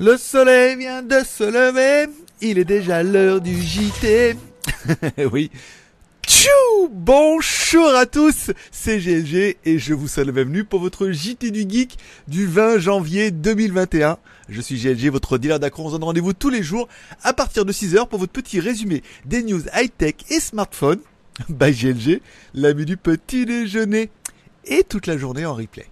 Le soleil vient de se lever, il est déjà l'heure du JT. oui. Tchou Bonjour à tous, c'est GLG et je vous souhaite la bienvenue pour votre JT du Geek du 20 janvier 2021. Je suis GLG, votre dealer d'accro. On se donne rendez-vous tous les jours à partir de 6h pour votre petit résumé des news high-tech et smartphone. By GLG, l'ami du petit déjeuner et toute la journée en replay.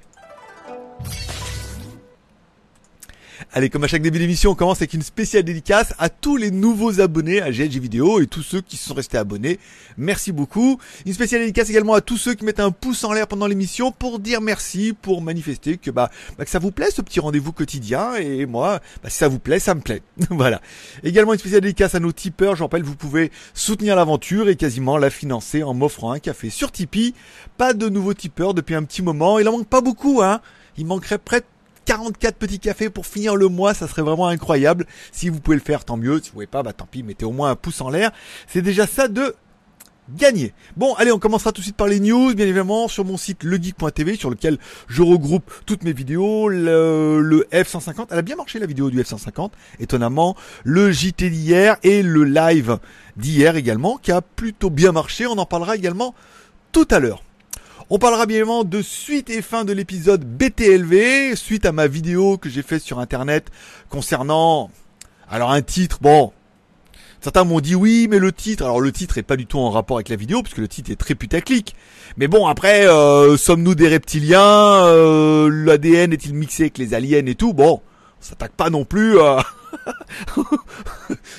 Allez, comme à chaque début d'émission, on commence avec une spéciale dédicace à tous les nouveaux abonnés à GLG Vidéo et tous ceux qui sont restés abonnés. Merci beaucoup. Une spéciale dédicace également à tous ceux qui mettent un pouce en l'air pendant l'émission pour dire merci, pour manifester que bah, bah, que ça vous plaît ce petit rendez-vous quotidien et moi, bah, si ça vous plaît, ça me plaît. voilà. Également une spéciale dédicace à nos tipeurs. Je rappelle, vous pouvez soutenir l'aventure et quasiment la financer en m'offrant un café sur Tipeee. Pas de nouveaux tipeurs depuis un petit moment. Il en manque pas beaucoup, hein. Il manquerait près 44 petits cafés pour finir le mois, ça serait vraiment incroyable. Si vous pouvez le faire, tant mieux. Si vous pouvez pas, bah tant pis, mettez au moins un pouce en l'air. C'est déjà ça de gagner. Bon, allez, on commencera tout de suite par les news, bien évidemment, sur mon site legeek.tv, sur lequel je regroupe toutes mes vidéos, le, F-150, elle a bien marché la vidéo du F-150, étonnamment, le JT d'hier et le live d'hier également, qui a plutôt bien marché, on en parlera également tout à l'heure. On parlera bien évidemment de suite et fin de l'épisode BTLV, suite à ma vidéo que j'ai faite sur internet concernant, alors un titre, bon, Certains m'ont dit oui, mais le titre, alors le titre est pas du tout en rapport avec la vidéo, puisque le titre est très putaclic. Mais bon, après, euh, sommes-nous des reptiliens? Euh, L'ADN est-il mixé avec les aliens et tout? Bon, on s'attaque pas non plus à... ça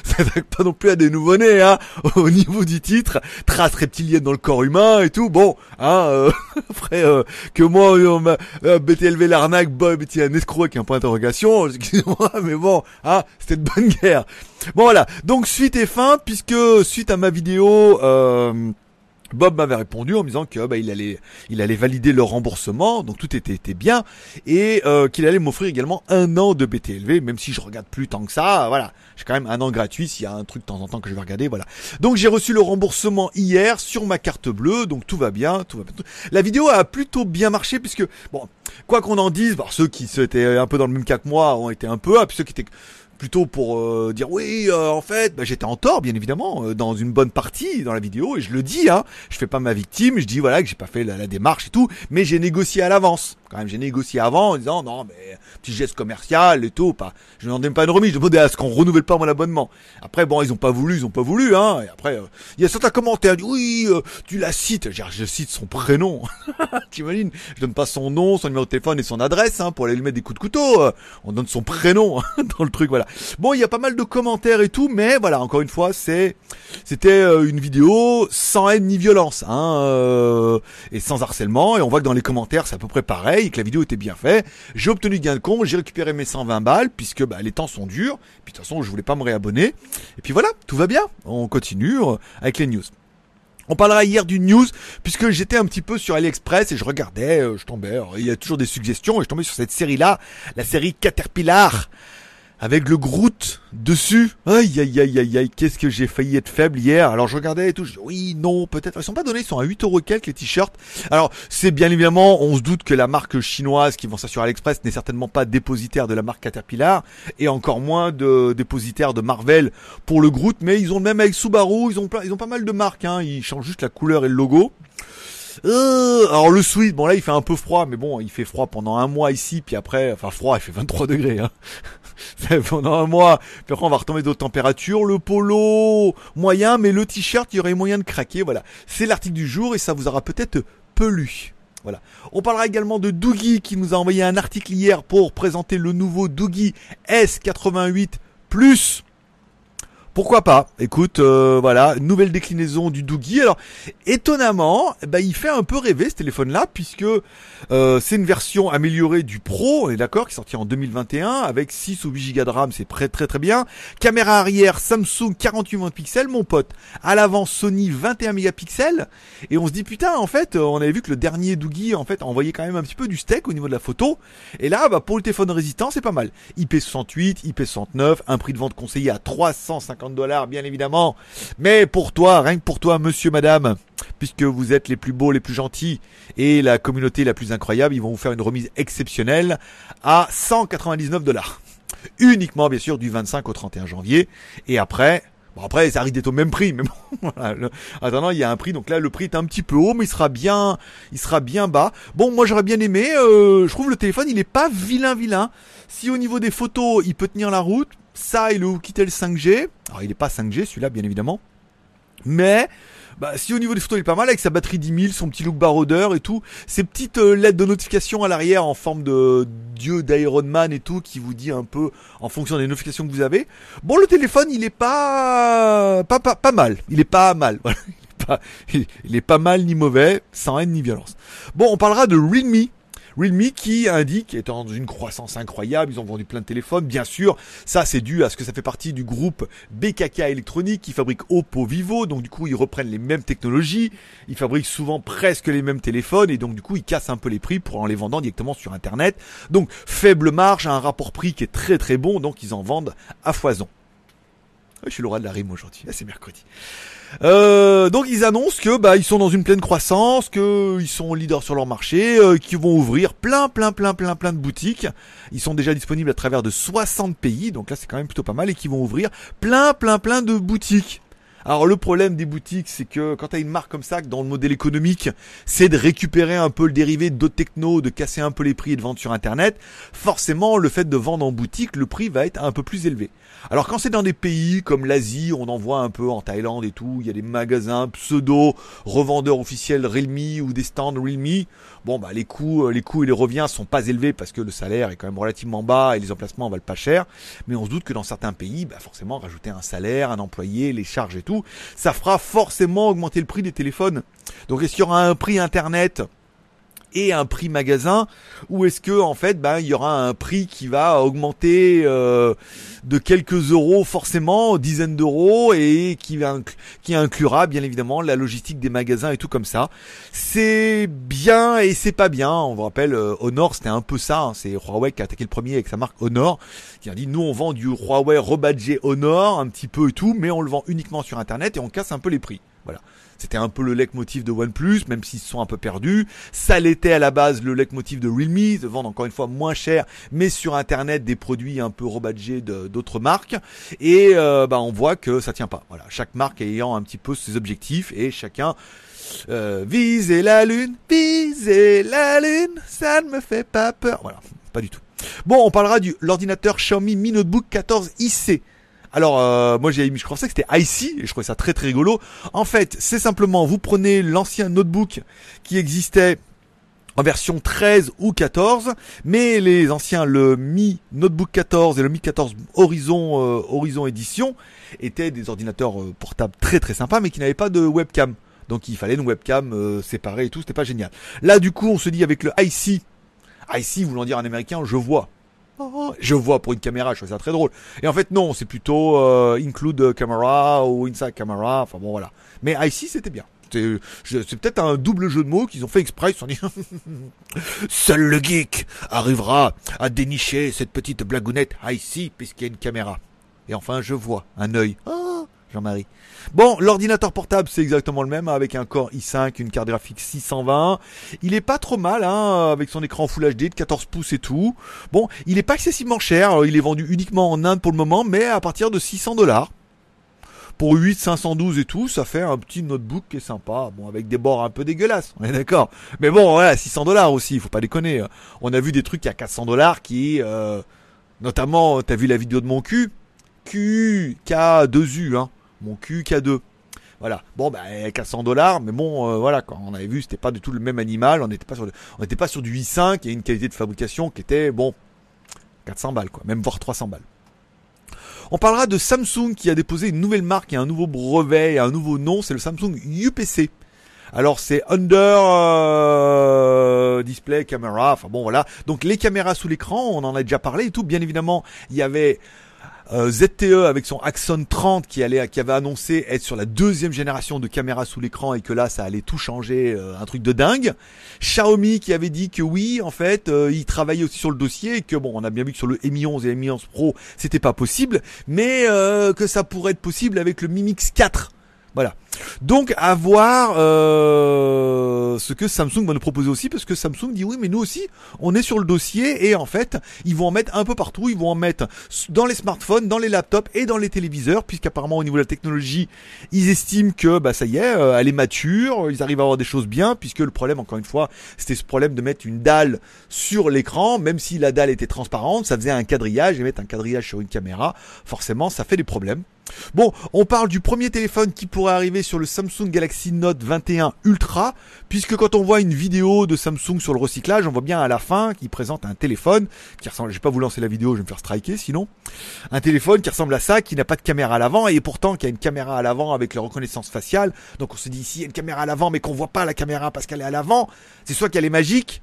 s'attaque pas non plus à des nouveau-nés, hein, au niveau du titre, trace reptilienne dans le corps humain et tout, bon, hein, euh, après, euh, que moi, on m'a euh, BTLV l'arnaque, Bob était un escroc avec un point d'interrogation, excusez-moi, mais bon, hein, c'était de bonne guerre. Bon voilà, donc suite et fin, puisque suite à ma vidéo, euh, Bob m'avait répondu en me disant que bah, il allait valider le remboursement, donc tout était, bien, et euh, qu'il allait m'offrir également un an de BTLV, même si je regarde plus tant que ça, voilà, j'ai quand même un an gratuit s'il y a un truc de temps en temps que je vais regarder, voilà. Donc j'ai reçu le remboursement hier sur ma carte bleue, donc tout va bien, tout va bien. La vidéo a plutôt bien marché puisque bon, quoi qu'on en dise, bah, ceux qui étaient un peu dans le même cas que moi ont été un peu, puis ceux qui étaient plutôt pour euh, dire oui euh, en fait bah, j'étais en tort bien évidemment euh, dans une bonne partie dans la vidéo et je le dis hein. Je fais pas ma victime je dis voilà que j'ai pas fait la, la, démarche et tout mais j'ai négocié à l'avance. Quand même j'ai négocié avant en disant non mais petit geste commercial et tout pas je n'en demande pas une remise. Je demandais à ce qu'on renouvelle pas mon abonnement. Après bon ils ont pas voulu ils ont pas voulu hein. Et après il y a certains commentaires dit oui tu la cites. Je, je cite son prénom. T'imagines? Je donne pas son nom son numéro de téléphone et son adresse hein, pour aller lui mettre des coups de couteau on donne son prénom dans le truc voilà Bon, il y a pas mal de commentaires et tout, mais voilà, encore une fois, c'est c'était euh, une vidéo sans haine ni violence, hein, euh, et sans harcèlement. Et on voit que dans les commentaires, c'est à peu près pareil, que la vidéo était bien faite. J'ai obtenu gain de compte, j'ai récupéré mes 120 balles, puisque bah, les temps sont durs. Puis de toute façon, je voulais pas me réabonner. Et puis voilà, tout va bien. On continue euh, avec les news. On parlera hier du news puisque j'étais un petit peu sur AliExpress et je regardais, je tombais, il y a toujours des suggestions et je tombais sur cette série là, la série Caterpillar avec le Groot dessus. Aïe aïe aïe aïe aïe, qu'est-ce que j'ai failli être faible hier. Alors je regardais et tout, je dis oui, non, peut-être. Ils sont pas donnés, ils sont à 8 euros quelques les t-shirts. Alors c'est bien évidemment, on se doute que la marque chinoise qui vend ça sur AliExpress n'est certainement pas dépositaire de la marque Caterpillar et encore moins de dépositaire de Marvel pour le Groot, mais ils ont le même avec Subaru, ils ont ils ont pas mal de marques, hein. ils changent juste la couleur et le logo. Euh, alors le sweat, bon là il fait un peu froid, mais bon il fait froid pendant un mois ici, puis après, enfin froid, il fait 23 degrés. Hein. pendant un mois. Puis après, on va retomber d'autres températures. Le polo, moyen, mais le t-shirt, il y aurait moyen de craquer. Voilà. C'est l'article du jour et ça vous aura peut-être pelu. Voilà. On parlera également de Doogie qui nous a envoyé un article hier pour présenter le nouveau Doogie S88 Plus. Pourquoi pas Écoute, euh, voilà, nouvelle déclinaison du Doogie. Alors, étonnamment, bah, il fait un peu rêver ce téléphone-là, puisque euh, c'est une version améliorée du Pro, on est d'accord, qui est sorti en 2021, avec 6 ou 8 Go de RAM, c'est très très très bien. Caméra arrière, Samsung 48 pixels, mon pote. À l'avant, Sony 21 mégapixels. Et on se dit, putain, en fait, on avait vu que le dernier Doogie, en fait, envoyait quand même un petit peu du steak au niveau de la photo. Et là, bah, pour le téléphone résistant, c'est pas mal. IP68, IP69, un prix de vente conseillé à 350 bien évidemment. Mais pour toi, rien que pour toi, monsieur, madame, puisque vous êtes les plus beaux, les plus gentils et la communauté la plus incroyable, ils vont vous faire une remise exceptionnelle à 199 dollars. uniquement bien sûr du 25 au 31 janvier. Et après, Bon après ça risque d'être au même prix, mais bon voilà. Attendant, il y a un prix, donc là le prix est un petit peu haut, mais il sera bien, il sera bien bas. Bon, moi j'aurais bien aimé. Euh, je trouve le téléphone il est pas vilain vilain. Si au niveau des photos il peut tenir la route, ça il le Quitel 5G. Alors il est pas 5G celui-là bien évidemment, mais bah, si au niveau des photos il est pas mal avec sa batterie 10 000, son petit look baroudeur et tout, ces petites euh, lettres de notification à l'arrière en forme de dieu d'Iron Man et tout qui vous dit un peu en fonction des notifications que vous avez. Bon, le téléphone il est pas pas pas, pas mal, il est pas mal. Voilà. Il est pas, pas mal ni mauvais, sans haine ni violence. Bon, on parlera de Realme. Realme qui indique, étant dans une croissance incroyable, ils ont vendu plein de téléphones, bien sûr, ça c'est dû à ce que ça fait partie du groupe BKK électronique qui fabrique Oppo Vivo, donc du coup ils reprennent les mêmes technologies, ils fabriquent souvent presque les mêmes téléphones. Et donc du coup ils cassent un peu les prix pour en les vendant directement sur internet. Donc faible marge, un rapport prix qui est très très bon, donc ils en vendent à foison. Je suis le roi de la rime aujourd'hui, c'est mercredi. Euh, donc ils annoncent que bah ils sont dans une pleine croissance, que ils sont leaders sur leur marché, euh, qu'ils vont ouvrir plein plein plein plein plein de boutiques. Ils sont déjà disponibles à travers de 60 pays, donc là c'est quand même plutôt pas mal et qu'ils vont ouvrir plein plein plein de boutiques. Alors le problème des boutiques, c'est que quand tu as une marque comme ça, dans le modèle économique, c'est de récupérer un peu le dérivé d'autres technos, de casser un peu les prix et de vendre sur Internet, forcément le fait de vendre en boutique, le prix va être un peu plus élevé. Alors quand c'est dans des pays comme l'Asie, on en voit un peu en Thaïlande et tout, il y a des magasins pseudo revendeurs officiels Realme ou des stands Realme. Bon bah les coûts, les coûts et les revenus sont pas élevés parce que le salaire est quand même relativement bas et les emplacements valent pas cher. Mais on se doute que dans certains pays, bah forcément rajouter un salaire, un employé, les charges et tout, ça fera forcément augmenter le prix des téléphones. Donc est-ce qu'il y aura un prix internet et un prix magasin ou est-ce que en fait ben il y aura un prix qui va augmenter euh, de quelques euros forcément dizaines d'euros et qui qui inclura bien évidemment la logistique des magasins et tout comme ça. C'est bien et c'est pas bien. On vous rappelle euh, Honor c'était un peu ça hein. c'est Huawei qui a attaqué le premier avec sa marque Honor qui a dit nous on vend du Huawei rebadgé Honor un petit peu et tout mais on le vend uniquement sur internet et on casse un peu les prix. Voilà c'était un peu le leitmotiv de OnePlus, même s'ils se sont un peu perdus. Ça l'était à la base le leitmotiv de Realme, de vendre encore une fois moins cher, mais sur Internet des produits un peu rebadgés d'autres marques. Et euh, bah, on voit que ça tient pas. Voilà, chaque marque ayant un petit peu ses objectifs et chacun euh, viser la lune, viser la lune, ça ne me fait pas peur. Voilà, pas du tout. Bon, on parlera du l'ordinateur Xiaomi Mi Notebook 14 IC. Alors euh, moi j'ai je pensais que c'était IC et je trouvais ça très très rigolo. En fait, c'est simplement vous prenez l'ancien notebook qui existait en version 13 ou 14, mais les anciens, le Mi Notebook 14 et le Mi 14 Horizon euh, Horizon Edition étaient des ordinateurs euh, portables très très sympas, mais qui n'avaient pas de webcam. Donc il fallait une webcam séparée et tout, c'était pas génial. Là du coup on se dit avec le IC, IC voulant dire en américain je vois, je vois pour une caméra, je trouve ça très drôle. Et en fait, non, c'est plutôt euh, include camera ou inside camera. Enfin bon, voilà. Mais ici, c'était bien. C'est peut-être un double jeu de mots qu'ils ont fait exprès. Ils se sont dit Seul le geek arrivera à dénicher cette petite blagounette ici puisqu'il y a une caméra. Et enfin, je vois un œil. Oh, Jean-Marie. Bon, l'ordinateur portable, c'est exactement le même, hein, avec un Core i5, une carte graphique 620. Il est pas trop mal, hein, avec son écran Full HD de 14 pouces et tout. Bon, il est pas excessivement cher, il est vendu uniquement en Inde pour le moment, mais à partir de 600 dollars. Pour 8, 512 et tout, ça fait un petit notebook qui est sympa. Bon, avec des bords un peu dégueulasses, on est d'accord. Mais bon, voilà, 600 dollars aussi, il faut pas déconner. On a vu des trucs à 400 dollars qui, euh, notamment, t'as vu la vidéo de mon cul? Q, K2U, hein mon cul K2. Voilà. Bon, bah, 400 dollars, mais bon, euh, voilà, quand on avait vu, c'était pas du tout le même animal. On n'était pas sur, on n'était pas sur du i5 et une qualité de fabrication qui était, bon, 400 balles, quoi. Même voire 300 balles. On parlera de Samsung qui a déposé une nouvelle marque et un nouveau brevet et un nouveau nom. C'est le Samsung UPC. Alors c'est Under euh, Display Camera. Enfin bon, voilà. Donc les caméras sous l'écran, on en a déjà parlé et tout. Bien évidemment, il y avait euh, ZTE avec son Axon 30 qui allait, qui avait annoncé être sur la deuxième génération de caméras sous l'écran et que là ça allait tout changer, euh, un truc de dingue. Xiaomi qui avait dit que oui, en fait, euh, il travaillait aussi sur le dossier et que bon, on a bien vu que sur le Mi 11 et le Mi 11 Pro c'était pas possible, mais que ça pourrait être possible avec le Mi Mix 4. Voilà. Donc à voir euh, ce que Samsung va nous proposer aussi, parce que Samsung dit oui, mais nous aussi, on est sur le dossier et en fait, ils vont en mettre un peu partout. Ils vont en mettre dans les smartphones, dans les laptops et dans les téléviseurs, puisqu'apparemment au niveau de la technologie, ils estiment que bah ça y est, euh, elle est mature, ils arrivent à avoir des choses bien, puisque le problème, encore une fois, c'était ce problème de mettre une dalle sur l'écran, même si la dalle était transparente, ça faisait un quadrillage et mettre un quadrillage sur une caméra, forcément, ça fait des problèmes. Bon, on parle du premier téléphone qui pourrait arriver sur le Samsung Galaxy Note 21 Ultra, puisque quand on voit une vidéo de Samsung sur le recyclage, on voit bien à la fin qu'il présente un téléphone qui ressemble, je vais pas vous lancer la vidéo, je vais me faire striker sinon, un téléphone qui ressemble à ça, qui n'a pas de caméra à l'avant et pourtant qui a une caméra à l'avant avec la reconnaissance faciale. Donc on se dit ici il y a une caméra à l'avant mais qu'on voit pas la caméra parce qu'elle est à l'avant, c'est soit qu'elle est magique,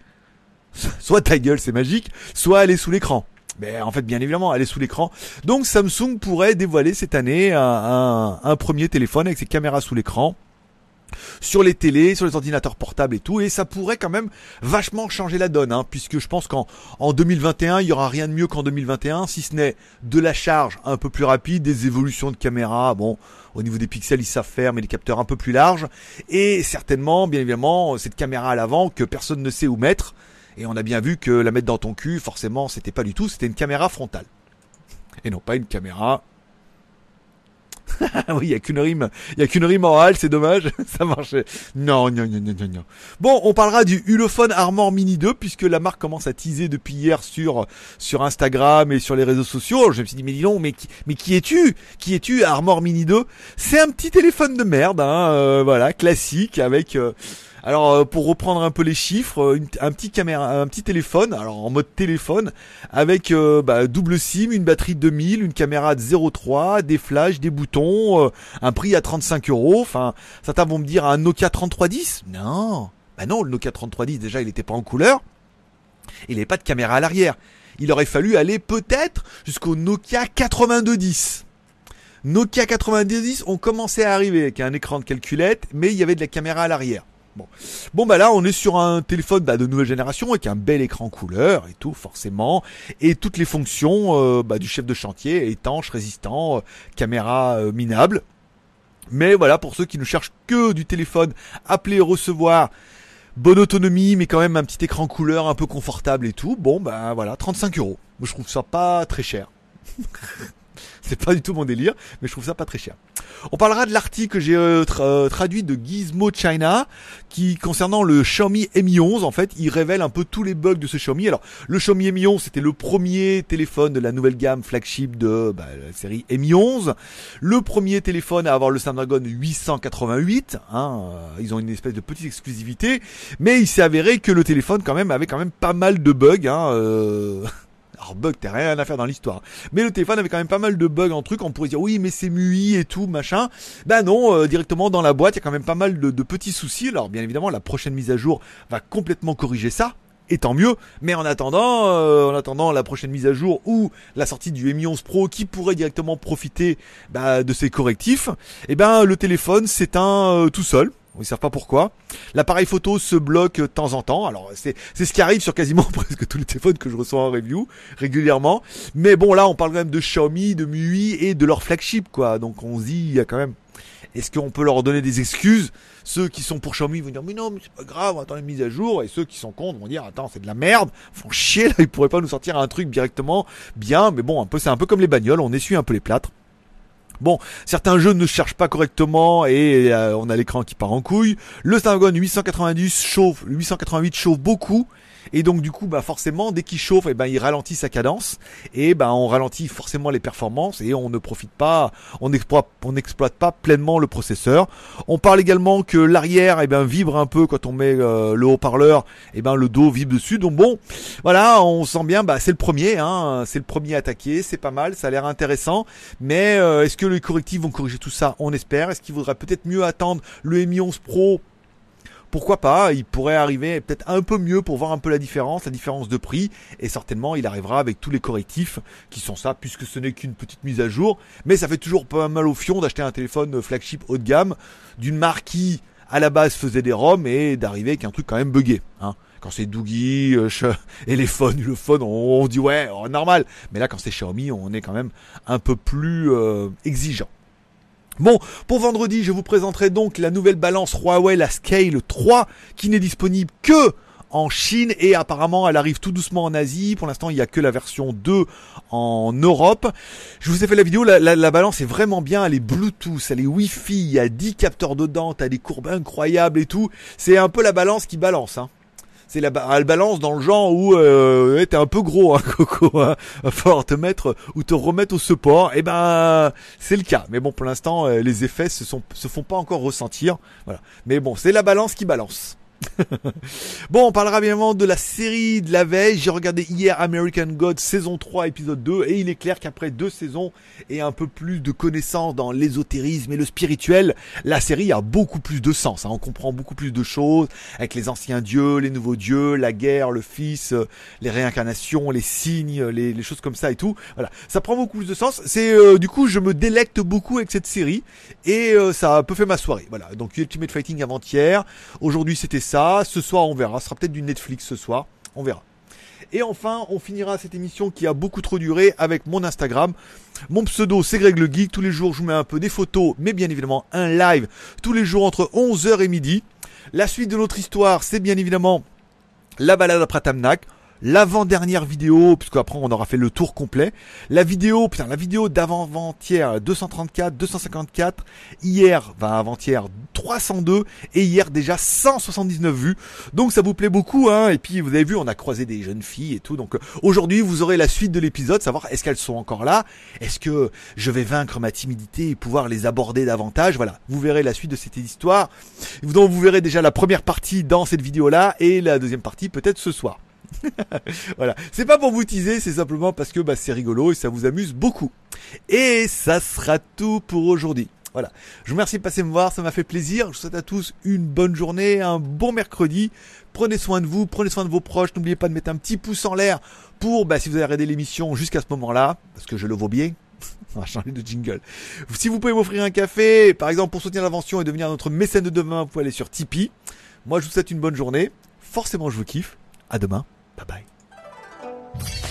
soit ta gueule c'est magique, soit elle est sous l'écran. Mais en fait, bien évidemment, elle est sous l'écran. Donc Samsung pourrait dévoiler cette année un, premier téléphone avec ses caméras sous l'écran sur les télés, sur les ordinateurs portables et tout, et ça pourrait quand même vachement changer la donne, hein, puisque je pense qu'en en 2021, il y aura rien de mieux qu'en 2021, si ce n'est de la charge un peu plus rapide, des évolutions de caméra, bon, au niveau des pixels ils savent faire, mais des capteurs un peu plus larges, et certainement, bien évidemment, cette caméra à l'avant que personne ne sait où mettre, et on a bien vu que la mettre dans ton cul, forcément, c'était pas du tout, c'était une caméra frontale. Et non pas une caméra. oui, il y a qu'une rime, il y a qu'une rime orale, c'est dommage, ça marchait. Non, non, non, non, non. Bon, on parlera du Ulefone Armor Mini 2 puisque la marque commence à teaser depuis hier sur sur Instagram et sur les réseaux sociaux. Je me suis dit mais dis donc, mais qui, mais qui es-tu? Qui es-tu Armor Mini 2 C'est un petit téléphone de merde, hein, euh, voilà, classique avec euh, alors euh, pour reprendre un peu les chiffres, euh, un petit caméra, un petit téléphone, alors en mode téléphone, avec euh, bah, double SIM, une batterie de 2000, une caméra de 0,3, des flashs, des boutons, un prix à 35 euros. Enfin, certains vont me dire un Nokia 3310 Non, bah non, le Nokia 3310 déjà il n'était pas en couleur, il n'avait pas de caméra à l'arrière. Il aurait fallu aller peut-être jusqu'au Nokia 8210. Nokia 90, on commençait à arriver avec un écran de calculette, mais il y avait de la caméra à l'arrière. Bon. bon bah là on est sur un téléphone bah, de nouvelle génération avec un bel écran couleur et tout forcément et toutes les fonctions euh, bah, du chef de chantier étanche, résistant, euh, caméra euh, minable. Mais voilà pour ceux qui ne cherchent que du téléphone, appeler recevoir, bonne autonomie mais quand même un petit écran couleur un peu confortable et tout. Bon bah voilà 35 euros. Je trouve ça pas très cher. C'est pas du tout mon délire, mais je trouve ça pas très cher. On parlera de l'article que j'ai euh, euh, traduit de Gizmo China, qui concernant le Xiaomi Mi 11, en fait, il révèle un peu tous les bugs de ce Xiaomi. Alors, le Xiaomi Mi 11, c'était le premier téléphone de la nouvelle gamme flagship de bah, la série Mi 11, le premier téléphone à avoir le Snapdragon 888. Hein, euh, ils ont une espèce de petite exclusivité, mais il s'est avéré que le téléphone quand même avait quand même pas mal de bugs. Hein, bug, t'as rien à faire dans l'histoire. Mais le téléphone avait quand même pas mal de bugs en truc. On pourrait dire oui, mais c'est MUI et tout, machin. Ben non, euh, directement dans la boîte, il y a quand même pas mal de, petits soucis. Alors bien évidemment, la prochaine mise à jour va complètement corriger ça. Et tant mieux. Mais en attendant, euh, en attendant la prochaine mise à jour ou la sortie du Mi 11 Pro qui pourrait directement profiter bah, de ces correctifs, eh ben le téléphone s'éteint euh, tout seul. Ils savent pas pourquoi. L'appareil photo se bloque de temps en temps. Alors c'est c'est ce qui arrive sur quasiment presque tous les téléphones que je reçois en review régulièrement. Mais bon là on parle quand même de Xiaomi, de MIUI et de leur flagship quoi. Donc on se dit il y a quand même est-ce qu'on peut leur donner des excuses? Ceux qui sont pour Xiaomi vont dire mais non mais c'est pas grave, on attend une mise à jour et ceux qui sont contre vont dire attends c'est de la merde, font chier là, ils pourraient pas nous sortir un truc directement bien mais bon un peu c'est un peu comme les bagnoles, on essuie un peu les plâtres. Bon, certains jeux ne cherchent pas correctement et euh, on a l'écran qui part en couille. Le Snapdragon 890 chauffe, 888 chauffe beaucoup et donc du coup, bah forcément, dès qu'il chauffe, et eh ben il ralentit sa cadence et ben on ralentit forcément les performances et on ne profite pas, on n'exploite, pas pleinement le processeur. On parle également que l'arrière, et eh ben vibre un peu quand on met euh, le haut-parleur, et ben le dos vibre dessus. Donc bon, voilà, on sent bien, bah c'est le premier, hein, c'est le premier attaqué, c'est pas mal, ça a l'air intéressant. Mais euh, est-ce que les correctifs vont corriger tout ça? On espère. Est-ce qu'il vaudrait peut-être mieux attendre le Mi 11 Pro pourquoi pas, il pourrait arriver peut-être un peu mieux pour voir un peu la différence, la différence de prix, et certainement il arrivera avec tous les correctifs qui sont ça, puisque ce n'est qu'une petite mise à jour, mais ça fait toujours pas mal au fion d'acheter un téléphone flagship haut de gamme d'une marque qui à la base faisait des ROM et d'arriver avec un truc quand même buggé. Hein. Quand c'est Doogie, euh, et les phones, le phone, on, dit ouais, oh, normal. Mais là, quand c'est Xiaomi, on est quand même un peu plus euh, exigeant. Bon, pour vendredi, je vous présenterai donc la nouvelle balance Huawei, la Scale 3, qui n'est disponible que en Chine et apparemment elle arrive tout doucement en Asie. Pour l'instant, il n'y a que la version 2 en Europe. Je vous ai fait la vidéo, la, balance est vraiment bien, elle est Bluetooth, elle est Wi-Fi, il y a 10 capteurs dedans, t'as des courbes incroyables et tout. C'est un peu la balance qui balance. Hein c'est la elle balance dans le genre où euh, t'es un peu gros hein, Coco hein. va te mettre ou te remettre au support. Et eh ben c'est le cas. Mais bon pour l'instant euh, les effets se sont se font pas encore ressentir. Voilà. Mais bon c'est la balance qui balance bon, on parlera bien évidemment de la série de la veille. J'ai regardé hier American God saison 3 épisode 2 et il est clair qu'après deux saisons et un peu plus de connaissances dans l'ésotérisme et le spirituel, la série a beaucoup plus de sens. Hein. On comprend beaucoup plus de choses avec les anciens dieux, les nouveaux dieux, la guerre, le fils, euh, les réincarnations, les signes, les, choses comme ça et tout. Voilà, ça prend beaucoup plus de sens. C'est euh, du coup, je me délecte beaucoup avec cette série et euh, ça a peu fait ma soirée. Voilà, donc Ultimate Fighting avant-hier. Aujourd'hui, c'était ça. Ce soir, on verra. Ce sera peut-être du Netflix ce soir. On verra. Et enfin, on finira cette émission qui a beaucoup trop duré avec mon Instagram. Mon pseudo, c'est Greg le Geek. Tous les jours, je vous mets un peu des photos, mais bien évidemment un live tous les jours entre 11h et midi. La suite de notre histoire, c'est bien évidemment la balade après Tamnak l'avant-dernière vidéo, puisque après on aura fait le tour complet. La vidéo, putain, la vidéo d'avant-avant-hier, 234, 254, hier, enfin avant-hier, 302, et hier déjà 179 vues. Donc ça vous plaît beaucoup, hein. Et puis vous avez vu, on a croisé des jeunes filles et tout. Donc euh, aujourd'hui, vous aurez la suite de l'épisode, savoir est-ce qu'elles sont encore là, est-ce que je vais vaincre ma timidité et pouvoir les aborder davantage? Voilà, vous verrez la suite de cette histoire. Donc vous verrez déjà la première partie dans cette vidéo-là et la deuxième partie peut-être ce soir. voilà, c'est pas pour vous teaser, c'est simplement parce que bah, c'est rigolo et ça vous amuse beaucoup. Et ça sera tout pour aujourd'hui. Voilà, je vous remercie de passer me voir, ça m'a fait plaisir. Je vous souhaite à tous une bonne journée, un bon mercredi. Prenez soin de vous, prenez soin de vos proches. N'oubliez pas de mettre un petit pouce en l'air pour, bah, si vous avez regardé l'émission jusqu'à ce moment-là, parce que je le vaux bien. On va changer de jingle. Si vous pouvez m'offrir un café, par exemple pour soutenir l'invention et devenir notre mécène de demain, vous pouvez aller sur Tipeee. Moi, je vous souhaite une bonne journée. Forcément, je vous kiffe. À demain. 拜拜。